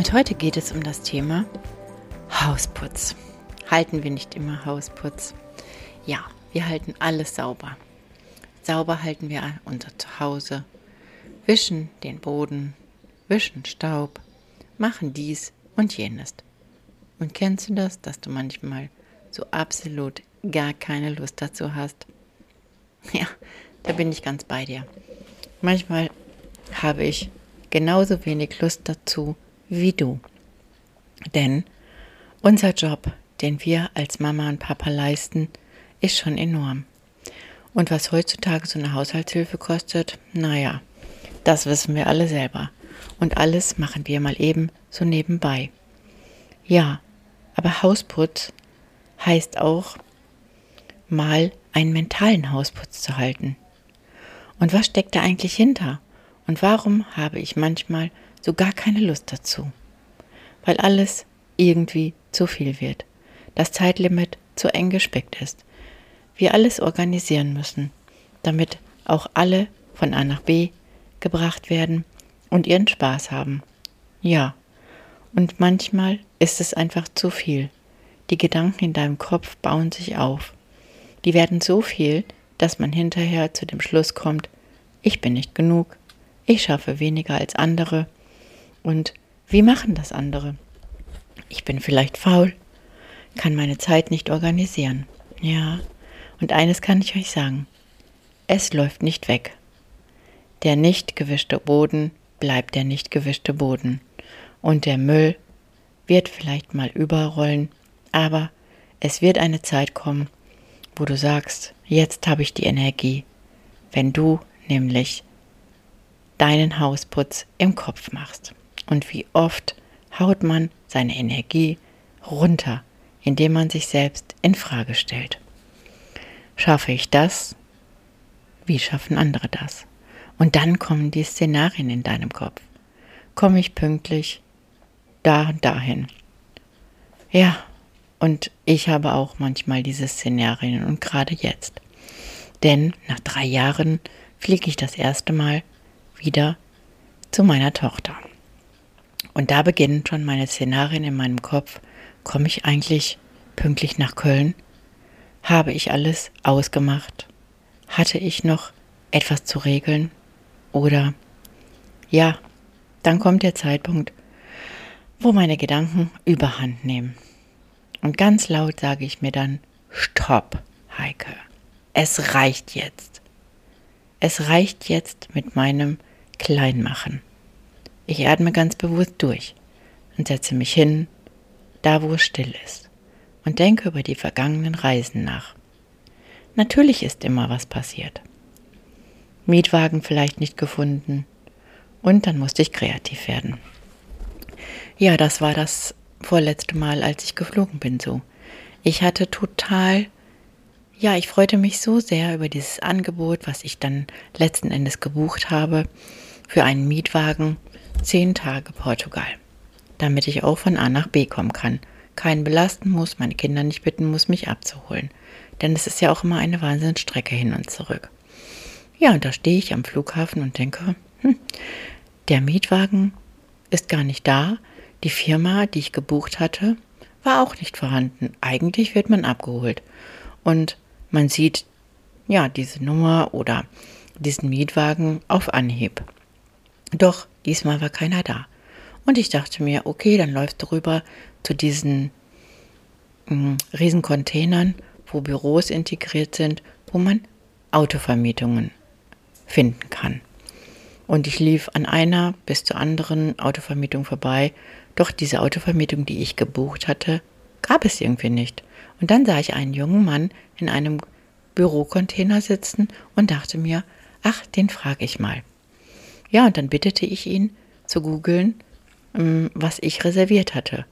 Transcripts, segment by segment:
Und heute geht es um das Thema Hausputz. Halten wir nicht immer Hausputz? Ja, wir halten alles sauber. Sauber halten wir unser Zuhause, wischen den Boden, wischen Staub, machen dies und jenes. Und kennst du das, dass du manchmal so absolut gar keine Lust dazu hast? Ja, da bin ich ganz bei dir. Manchmal habe ich genauso wenig Lust dazu wie du. Denn unser Job, den wir als Mama und Papa leisten, ist schon enorm. Und was heutzutage so eine Haushaltshilfe kostet, naja, das wissen wir alle selber. Und alles machen wir mal eben so nebenbei. Ja, aber Hausputz heißt auch mal einen mentalen Hausputz zu halten. Und was steckt da eigentlich hinter? Und warum habe ich manchmal so gar keine Lust dazu, weil alles irgendwie zu viel wird, das Zeitlimit zu eng gespickt ist, wir alles organisieren müssen, damit auch alle von A nach B gebracht werden und ihren Spaß haben. Ja, und manchmal ist es einfach zu viel. Die Gedanken in deinem Kopf bauen sich auf. Die werden so viel, dass man hinterher zu dem Schluss kommt, ich bin nicht genug, ich schaffe weniger als andere, und wie machen das andere? Ich bin vielleicht faul, kann meine Zeit nicht organisieren. Ja, und eines kann ich euch sagen. Es läuft nicht weg. Der nicht gewischte Boden bleibt der nicht gewischte Boden. Und der Müll wird vielleicht mal überrollen, aber es wird eine Zeit kommen, wo du sagst, jetzt habe ich die Energie, wenn du nämlich deinen Hausputz im Kopf machst. Und wie oft haut man seine Energie runter, indem man sich selbst in Frage stellt. Schaffe ich das? Wie schaffen andere das? Und dann kommen die Szenarien in deinem Kopf. Komme ich pünktlich da und dahin? Ja, und ich habe auch manchmal diese Szenarien und gerade jetzt. Denn nach drei Jahren fliege ich das erste Mal wieder zu meiner Tochter. Und da beginnen schon meine Szenarien in meinem Kopf. Komme ich eigentlich pünktlich nach Köln? Habe ich alles ausgemacht? Hatte ich noch etwas zu regeln? Oder ja, dann kommt der Zeitpunkt, wo meine Gedanken überhand nehmen. Und ganz laut sage ich mir dann, Stopp, Heike. Es reicht jetzt. Es reicht jetzt mit meinem Kleinmachen. Ich atme ganz bewusst durch und setze mich hin, da wo es still ist, und denke über die vergangenen Reisen nach. Natürlich ist immer was passiert. Mietwagen vielleicht nicht gefunden und dann musste ich kreativ werden. Ja, das war das vorletzte Mal, als ich geflogen bin so. Ich hatte total, ja, ich freute mich so sehr über dieses Angebot, was ich dann letzten Endes gebucht habe für einen Mietwagen zehn Tage Portugal, damit ich auch von A nach B kommen kann, keinen belasten muss, meine Kinder nicht bitten muss, mich abzuholen. Denn es ist ja auch immer eine Wahnsinnsstrecke hin und zurück. Ja, und da stehe ich am Flughafen und denke, hm, der Mietwagen ist gar nicht da. Die Firma, die ich gebucht hatte, war auch nicht vorhanden. Eigentlich wird man abgeholt. Und man sieht ja diese Nummer oder diesen Mietwagen auf Anhieb. Doch diesmal war keiner da. Und ich dachte mir, okay, dann läufst du rüber zu diesen mh, riesen Containern, wo Büros integriert sind, wo man Autovermietungen finden kann. Und ich lief an einer bis zur anderen Autovermietung vorbei, doch diese Autovermietung, die ich gebucht hatte, gab es irgendwie nicht. Und dann sah ich einen jungen Mann in einem Bürocontainer sitzen und dachte mir, ach, den frage ich mal. Ja, und dann bittete ich ihn zu googeln, ähm, was ich reserviert hatte.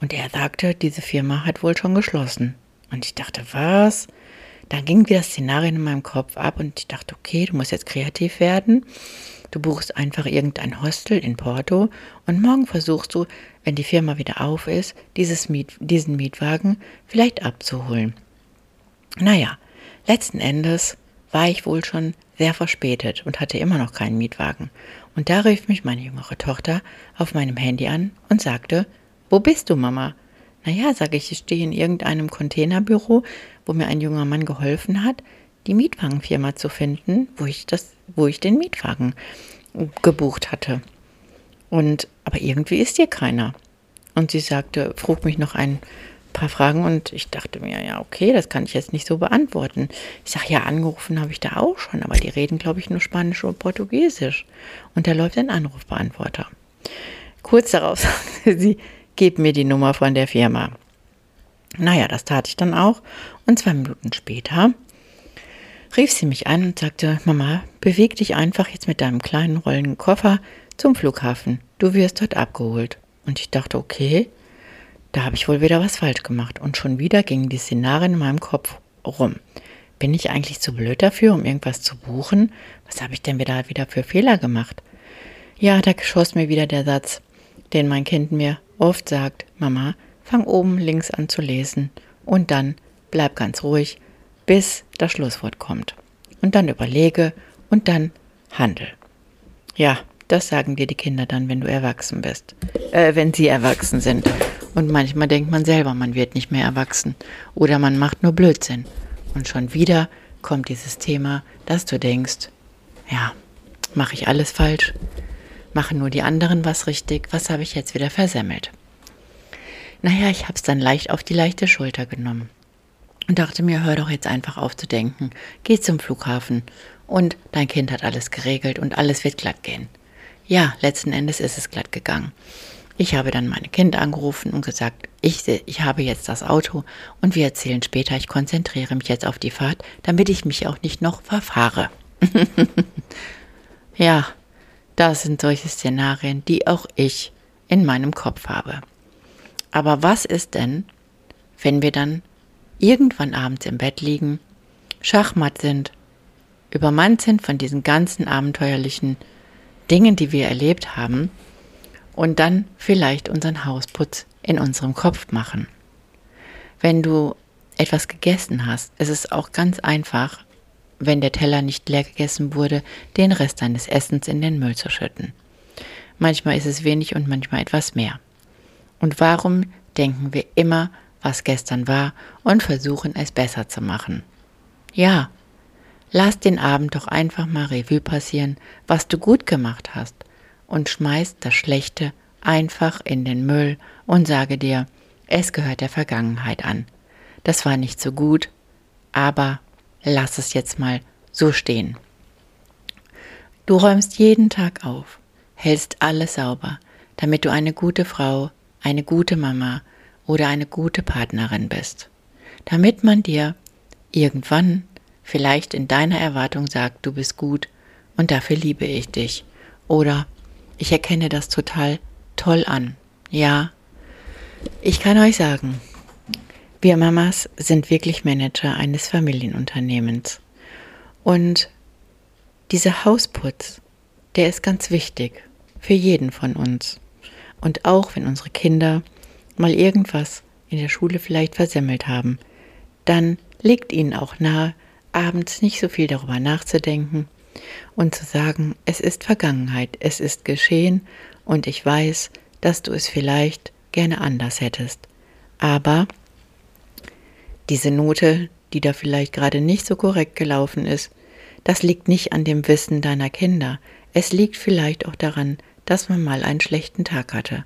Und er sagte, diese Firma hat wohl schon geschlossen. Und ich dachte, was? Da ging wieder Szenarien in meinem Kopf ab und ich dachte, okay, du musst jetzt kreativ werden. Du buchst einfach irgendein Hostel in Porto und morgen versuchst du, wenn die Firma wieder auf ist, dieses Miet, diesen Mietwagen vielleicht abzuholen. Naja, letzten Endes war ich wohl schon sehr verspätet und hatte immer noch keinen Mietwagen. Und da rief mich meine jüngere Tochter auf meinem Handy an und sagte, wo bist du, Mama? Naja, sage ich, ich stehe in irgendeinem Containerbüro, wo mir ein junger Mann geholfen hat, die Mietwagenfirma zu finden, wo ich das, wo ich den Mietwagen gebucht hatte. Und aber irgendwie ist hier keiner. Und sie sagte, frug mich noch ein paar Fragen und ich dachte mir, ja, okay, das kann ich jetzt nicht so beantworten. Ich sage, ja, angerufen habe ich da auch schon, aber die reden, glaube ich, nur Spanisch oder Portugiesisch. Und da läuft ein Anrufbeantworter. Kurz darauf sagte sie, gib mir die Nummer von der Firma. Naja, das tat ich dann auch. Und zwei Minuten später rief sie mich an und sagte, Mama, beweg dich einfach jetzt mit deinem kleinen rollenden Koffer zum Flughafen. Du wirst dort abgeholt. Und ich dachte, okay, da habe ich wohl wieder was falsch gemacht. Und schon wieder gingen die Szenarien in meinem Kopf rum. Bin ich eigentlich zu blöd dafür, um irgendwas zu buchen? Was habe ich denn wieder, wieder für Fehler gemacht? Ja, da schoss mir wieder der Satz, den mein Kind mir oft sagt, Mama, fang oben links an zu lesen und dann bleib ganz ruhig, bis das Schlusswort kommt. Und dann überlege und dann handel. Ja, das sagen dir die Kinder dann, wenn du erwachsen bist. Äh, wenn sie erwachsen sind. Und manchmal denkt man selber, man wird nicht mehr erwachsen. Oder man macht nur Blödsinn. Und schon wieder kommt dieses Thema, dass du denkst, ja, mache ich alles falsch? Machen nur die anderen was richtig? Was habe ich jetzt wieder versemmelt? Naja, ich habe es dann leicht auf die leichte Schulter genommen und dachte mir, hör doch jetzt einfach auf zu denken. Geh zum Flughafen und dein Kind hat alles geregelt und alles wird glatt gehen. Ja, letzten Endes ist es glatt gegangen. Ich habe dann meine Kind angerufen und gesagt, ich, ich habe jetzt das Auto und wir erzählen später, ich konzentriere mich jetzt auf die Fahrt, damit ich mich auch nicht noch verfahre. ja, das sind solche Szenarien, die auch ich in meinem Kopf habe. Aber was ist denn, wenn wir dann irgendwann abends im Bett liegen, schachmatt sind, übermannt sind von diesen ganzen abenteuerlichen Dingen, die wir erlebt haben, und dann vielleicht unseren Hausputz in unserem Kopf machen. Wenn du etwas gegessen hast, ist es auch ganz einfach, wenn der Teller nicht leer gegessen wurde, den Rest deines Essens in den Müll zu schütten. Manchmal ist es wenig und manchmal etwas mehr. Und warum denken wir immer, was gestern war und versuchen es besser zu machen? Ja, lass den Abend doch einfach mal Revue passieren, was du gut gemacht hast und schmeiß das Schlechte einfach in den Müll und sage dir, es gehört der Vergangenheit an. Das war nicht so gut, aber lass es jetzt mal so stehen. Du räumst jeden Tag auf, hältst alles sauber, damit du eine gute Frau, eine gute Mama oder eine gute Partnerin bist. Damit man dir irgendwann vielleicht in deiner Erwartung sagt, du bist gut und dafür liebe ich dich. Oder ich erkenne das total toll an. Ja, ich kann euch sagen, wir Mamas sind wirklich Manager eines Familienunternehmens. Und dieser Hausputz, der ist ganz wichtig für jeden von uns. Und auch wenn unsere Kinder mal irgendwas in der Schule vielleicht versemmelt haben, dann liegt ihnen auch nahe, abends nicht so viel darüber nachzudenken und zu sagen, es ist Vergangenheit, es ist geschehen und ich weiß, dass du es vielleicht gerne anders hättest. Aber diese Note, die da vielleicht gerade nicht so korrekt gelaufen ist, das liegt nicht an dem Wissen deiner Kinder. Es liegt vielleicht auch daran, dass man mal einen schlechten Tag hatte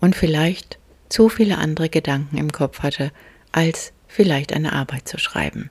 und vielleicht zu viele andere Gedanken im Kopf hatte, als vielleicht eine Arbeit zu schreiben.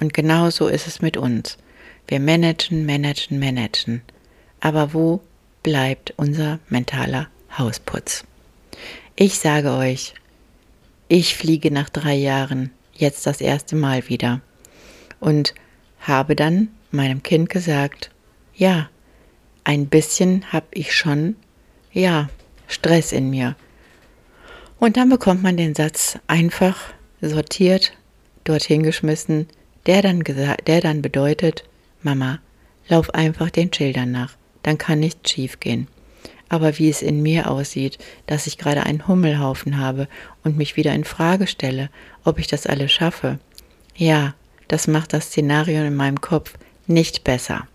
Und genau so ist es mit uns. Wir managen, managen, managen. Aber wo bleibt unser mentaler Hausputz? Ich sage euch, ich fliege nach drei Jahren jetzt das erste Mal wieder und habe dann meinem Kind gesagt, ja, ein bisschen habe ich schon, ja, Stress in mir. Und dann bekommt man den Satz einfach sortiert, dorthin geschmissen, der dann, der dann bedeutet, Mama, lauf einfach den Schildern nach, dann kann nichts schiefgehen. Aber wie es in mir aussieht, dass ich gerade einen Hummelhaufen habe und mich wieder in Frage stelle, ob ich das alles schaffe, ja, das macht das Szenario in meinem Kopf nicht besser.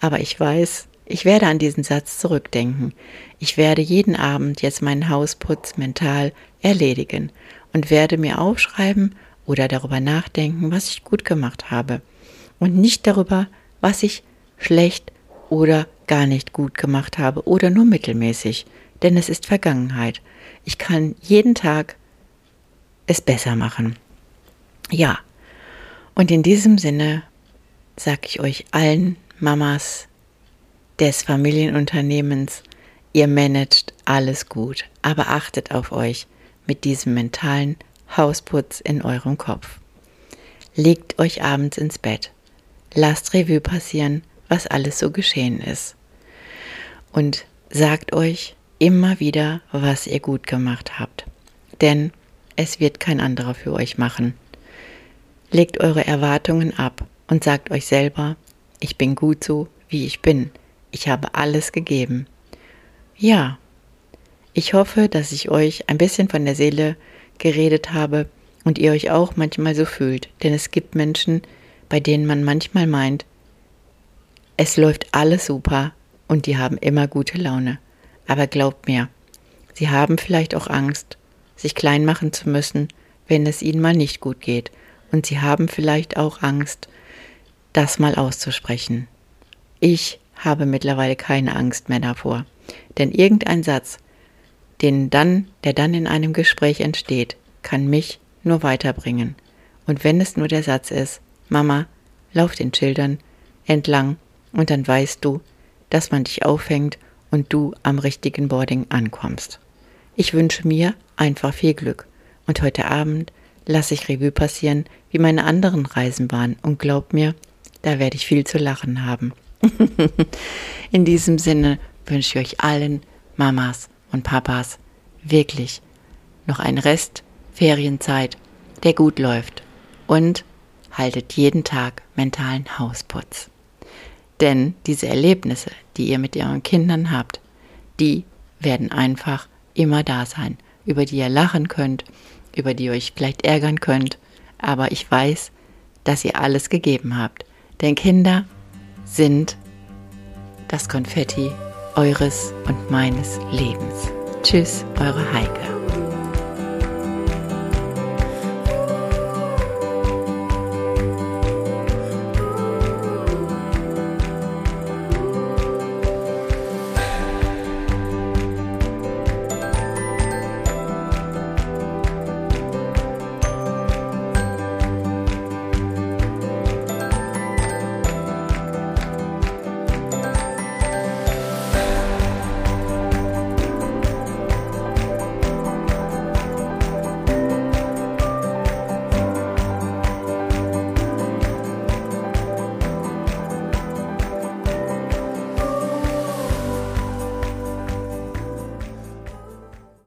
Aber ich weiß, ich werde an diesen Satz zurückdenken. Ich werde jeden Abend jetzt meinen Hausputz mental erledigen und werde mir aufschreiben oder darüber nachdenken, was ich gut gemacht habe und nicht darüber, was ich schlecht oder gar nicht gut gemacht habe oder nur mittelmäßig, denn es ist Vergangenheit. Ich kann jeden Tag es besser machen. Ja, und in diesem Sinne sage ich euch allen Mamas des Familienunternehmens, ihr managt alles gut, aber achtet auf euch mit diesem mentalen Hausputz in eurem Kopf. Legt euch abends ins Bett, lasst Revue passieren, was alles so geschehen ist. Und sagt euch immer wieder, was ihr gut gemacht habt. Denn es wird kein anderer für euch machen. Legt eure Erwartungen ab und sagt euch selber, ich bin gut so, wie ich bin. Ich habe alles gegeben. Ja, ich hoffe, dass ich euch ein bisschen von der Seele geredet habe und ihr euch auch manchmal so fühlt, denn es gibt Menschen, bei denen man manchmal meint, es läuft alles super und die haben immer gute Laune. Aber glaubt mir, sie haben vielleicht auch Angst, sich klein machen zu müssen, wenn es ihnen mal nicht gut geht. Und sie haben vielleicht auch Angst, das mal auszusprechen. Ich habe mittlerweile keine Angst mehr davor. Denn irgendein Satz, den dann, der dann in einem Gespräch entsteht, kann mich nur weiterbringen. Und wenn es nur der Satz ist, Mama, lauf den Schildern entlang und dann weißt du, dass man dich aufhängt und du am richtigen Boarding ankommst. Ich wünsche mir einfach viel Glück und heute Abend lasse ich Revue passieren, wie meine anderen Reisen waren und glaub mir, da werde ich viel zu lachen haben. In diesem Sinne wünsche ich euch allen Mamas und Papas wirklich noch einen Rest Ferienzeit, der gut läuft und haltet jeden Tag mentalen Hausputz. Denn diese Erlebnisse, die ihr mit euren Kindern habt, die werden einfach immer da sein, über die ihr lachen könnt, über die ihr euch vielleicht ärgern könnt, aber ich weiß, dass ihr alles gegeben habt. Denn Kinder sind das Konfetti eures und meines Lebens. Tschüss, eure Heike.